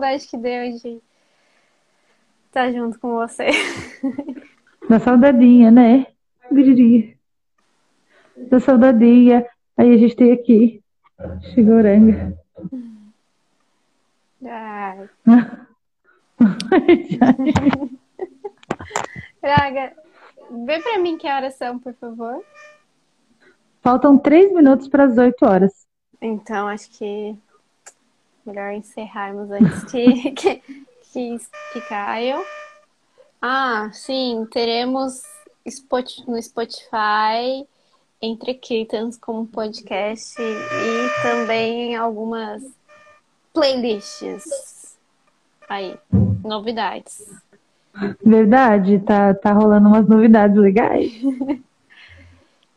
Saudade que deu de estar junto com você.
Da saudadinha, né? Guriri. Da saudadinha. Aí a gente tem aqui. Chigoranga.
Ai. (laughs) Braga, vê pra mim que horas são, por favor.
Faltam três minutos para as 8 horas.
Então, acho que melhor encerrarmos antes que, (laughs) que, que, que caiam. Ah, sim, teremos no Spotify Entre Kittens como podcast e também algumas playlists. Aí, novidades.
Verdade, tá, tá rolando umas novidades legais. (laughs)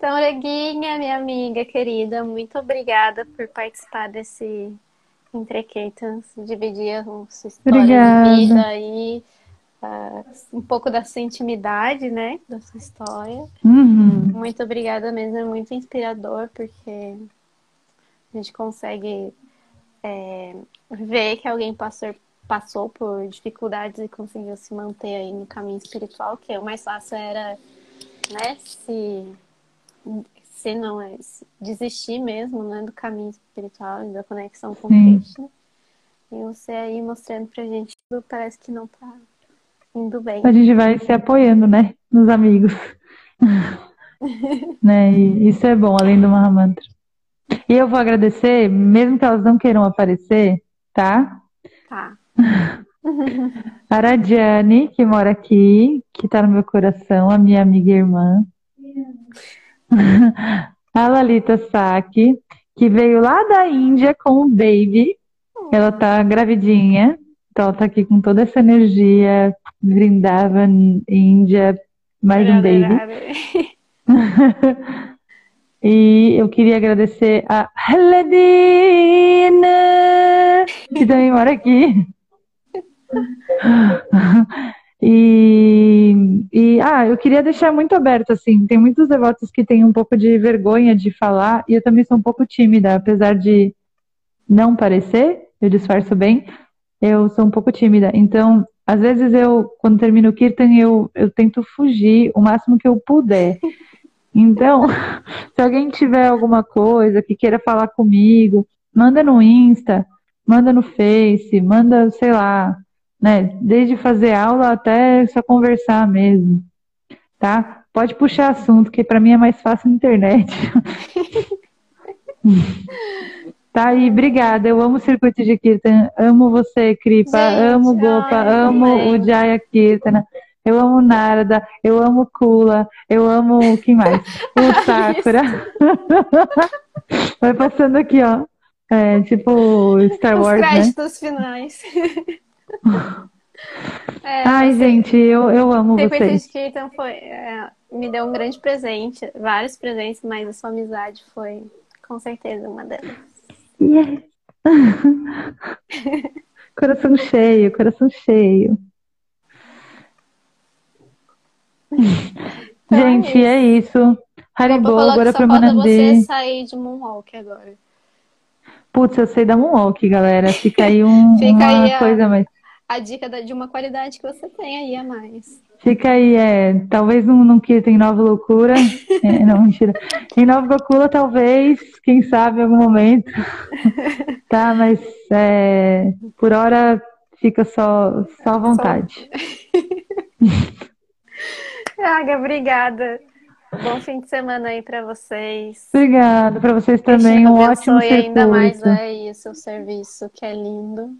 Então, Leguinha, minha amiga querida, muito obrigada por participar desse Entre Kittens, dividir a sua história
Obrigada.
de vida aí, ah, um pouco da sua intimidade, né, da sua história.
Uhum.
Muito obrigada mesmo, é muito inspirador, porque a gente consegue é, ver que alguém passou, passou por dificuldades e conseguiu se manter aí no caminho espiritual, que o mais fácil era, né, se, se não é, desistir mesmo, né, do caminho espiritual e da conexão com
Sim.
Krishna. E você aí mostrando pra gente que parece que não tá indo bem.
A gente vai se apoiando, né? Nos amigos. (laughs) né? E isso é bom, além do Mahamantra. E eu vou agradecer, mesmo que elas não queiram aparecer, tá?
Tá. (laughs)
A Radiane, que mora aqui, que tá no meu coração, a minha amiga e irmã. (laughs) A Lalita Saki, que veio lá da Índia com o baby.
Ela tá gravidinha, então ela tá aqui com toda essa energia, Vrindavan, Índia, mais um baby. (laughs) E eu queria agradecer a Heladina, que também mora aqui. (laughs) E, e ah, eu queria deixar muito aberto assim. Tem muitos devotos que têm um pouco de vergonha de falar e eu também sou um pouco tímida, apesar de não parecer, eu disfarço bem. Eu sou um pouco tímida. Então, às vezes eu, quando termino o kirtan, eu, eu tento fugir o máximo que eu puder. Então, (laughs) se alguém tiver alguma coisa que queira falar comigo, manda no Insta, manda no Face, manda, sei lá, né? Desde fazer aula até só conversar mesmo, tá? Pode puxar assunto, que para mim é mais fácil na internet. (laughs) tá aí, obrigada. Eu amo o circuito de Kirtan, amo você, Kripa, Gente, amo Gopa, ai, amo o Jaya Kirtana. Eu amo Narada, eu amo Kula, eu amo o que mais? (laughs) O Sakura. (laughs) Vai passando aqui, ó. É, tipo Star Wars,
Os créditos né? finais. (laughs)
É, Ai, você... gente, eu, eu amo vocês.
Kirtan foi, é, me deu um grande presente, vários presentes, mas a sua amizade foi com certeza uma delas.
Yes. (laughs) coração cheio, coração cheio. (laughs) Então gente, é isso. É isso. Haribo, agora pra Manandê.
você sair de Moonwalk agora.
Putz, eu sei da Moonwalk, galera. Fica aí um, Fica uma aí a... coisa mais
a dica de uma qualidade que você tem aí a mais.
Fica aí, é, talvez não, não que tem nova loucura. (laughs) é, não, mentira. Em nova loucura, talvez, quem sabe, em algum momento. (laughs) tá, mas é, por hora fica só, só à vontade. (laughs)
Aga, obrigada. Bom fim de semana aí para vocês.
Obrigada para vocês também. Um ótimo circuito. ainda mais
aí o seu serviço, que é lindo.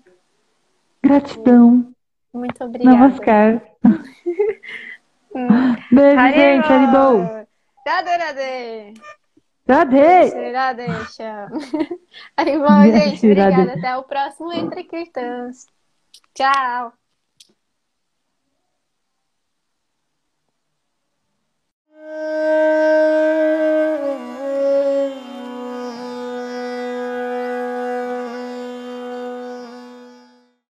Gratidão.
Muito obrigada.
Namaskar. (laughs) Beijo, Haribo. gente. Haribou.
Radhe, radhe.
Radhe.
Radhe, (laughs) Haribou, gente. Obrigada. Até o próximo Entre Kirtans. Tchau. Uh... (laughs)